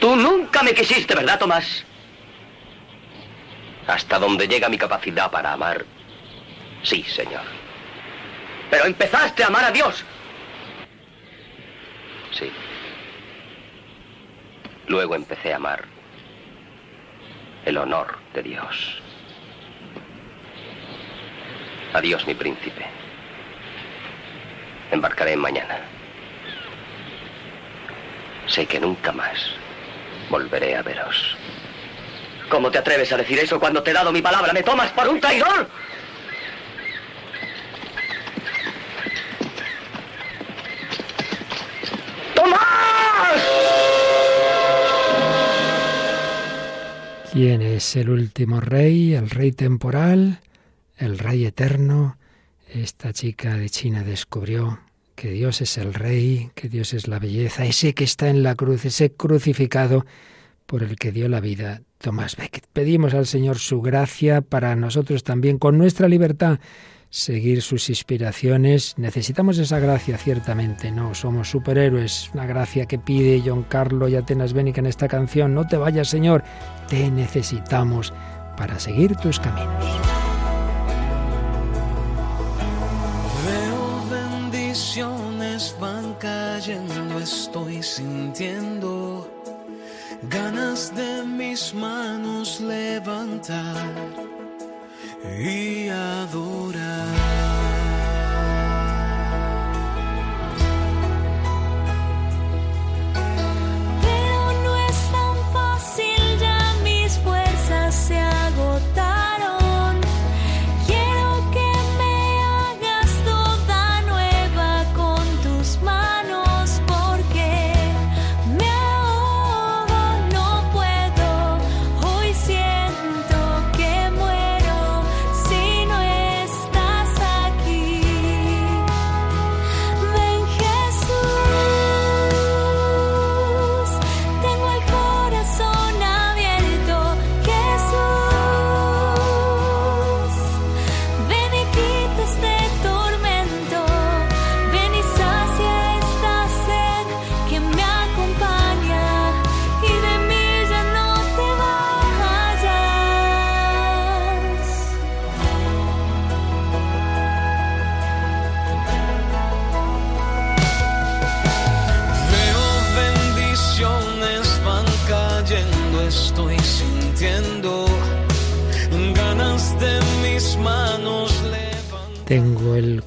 Tú nunca me quisiste, ¿verdad, Tomás? Hasta donde llega mi capacidad para amar, sí, señor. Pero empezaste a amar a Dios. Sí. Luego empecé a amar el honor de Dios. Adiós, mi príncipe. Embarcaré mañana. Sé que nunca más volveré a veros. ¿Cómo te atreves a decir eso cuando te he dado mi palabra? ¿Me tomas por un traidor? ¡Tomás! ¿Quién es el último rey, el rey temporal, el rey eterno? Esta chica de China descubrió que Dios es el rey, que Dios es la belleza, ese que está en la cruz, ese crucificado por el que dio la vida Tomás Becket. Pedimos al Señor su gracia para nosotros también, con nuestra libertad, seguir sus inspiraciones. Necesitamos esa gracia, ciertamente, no somos superhéroes. La gracia que pide John Carlo y Atenas Bénica en esta canción. No te vayas, Señor, te necesitamos para seguir tus caminos. Cayendo, estoy sintiendo ganas de mis manos levantar y adorar.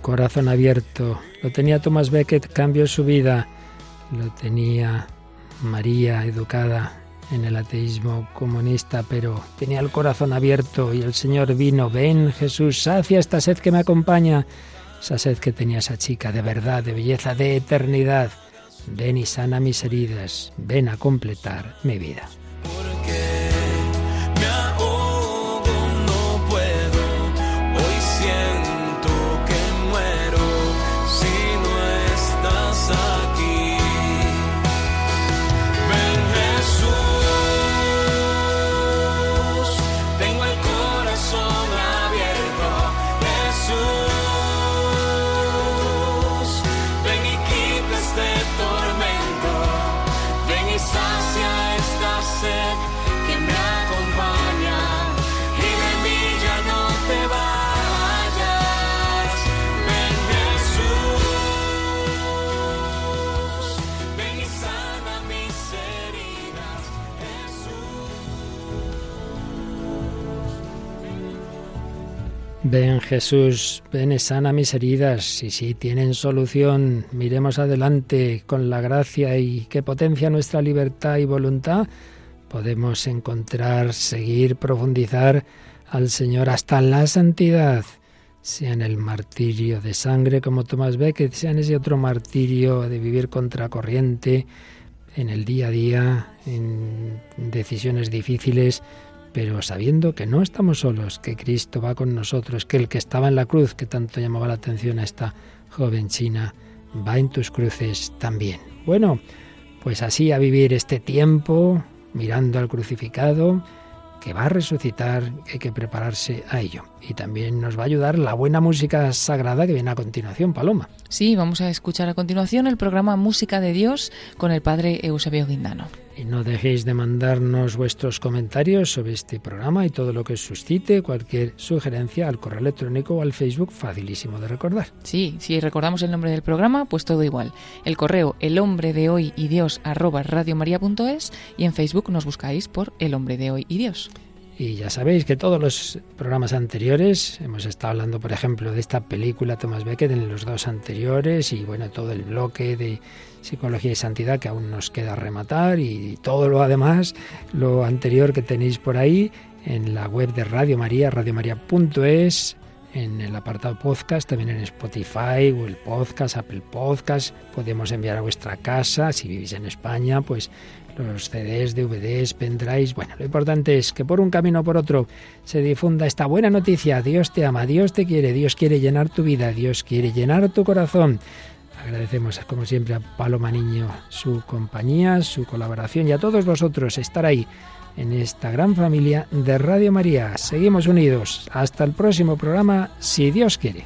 Corazón abierto. Lo tenía Thomas Becket, cambió su vida. Lo tenía María, educada en el ateísmo comunista, pero tenía el corazón abierto y el Señor vino. Ven Jesús, sacia esta sed que me acompaña, esa sed que tenía esa chica, de verdad, de belleza, de eternidad. Ven y sana mis heridas, ven a completar mi vida. Ven Jesús, ven y sana mis heridas. Y si tienen solución, miremos adelante con la gracia y que potencia nuestra libertad y voluntad. Podemos encontrar, seguir, profundizar al Señor hasta la santidad, sea en el martirio de sangre como Tomás Becket, sea en ese otro martirio de vivir contracorriente en el día a día, en decisiones difíciles pero sabiendo que no estamos solos, que Cristo va con nosotros, que el que estaba en la cruz, que tanto llamaba la atención a esta joven china, va en tus cruces también. Bueno, pues así a vivir este tiempo, mirando al crucificado, que va a resucitar, hay que prepararse a ello. Y también nos va a ayudar la buena música sagrada que viene a continuación, Paloma. Sí, vamos a escuchar a continuación el programa Música de Dios con el padre Eusebio Guindano. Y no dejéis de mandarnos vuestros comentarios sobre este programa y todo lo que suscite, cualquier sugerencia al correo electrónico o al Facebook, facilísimo de recordar. Sí, si recordamos el nombre del programa, pues todo igual. El correo el hombre de hoy y Dios arroba radiomaria.es y en Facebook nos buscáis por el hombre de hoy y Dios. Y ya sabéis que todos los programas anteriores, hemos estado hablando, por ejemplo, de esta película Thomas Becket en los dos anteriores y bueno, todo el bloque de psicología y santidad que aún nos queda rematar y todo lo además, lo anterior que tenéis por ahí en la web de Radio María, radiomaria.es, en el apartado podcast, también en Spotify, Google Podcast, Apple Podcast. Podemos enviar a vuestra casa, si vivís en España, pues los CDs, DVDs, pendrives. Bueno, lo importante es que por un camino o por otro se difunda esta buena noticia. Dios te ama, Dios te quiere, Dios quiere llenar tu vida, Dios quiere llenar tu corazón. Agradecemos, como siempre, a Paloma Niño su compañía, su colaboración y a todos vosotros estar ahí en esta gran familia de Radio María. Seguimos unidos. Hasta el próximo programa, si Dios quiere.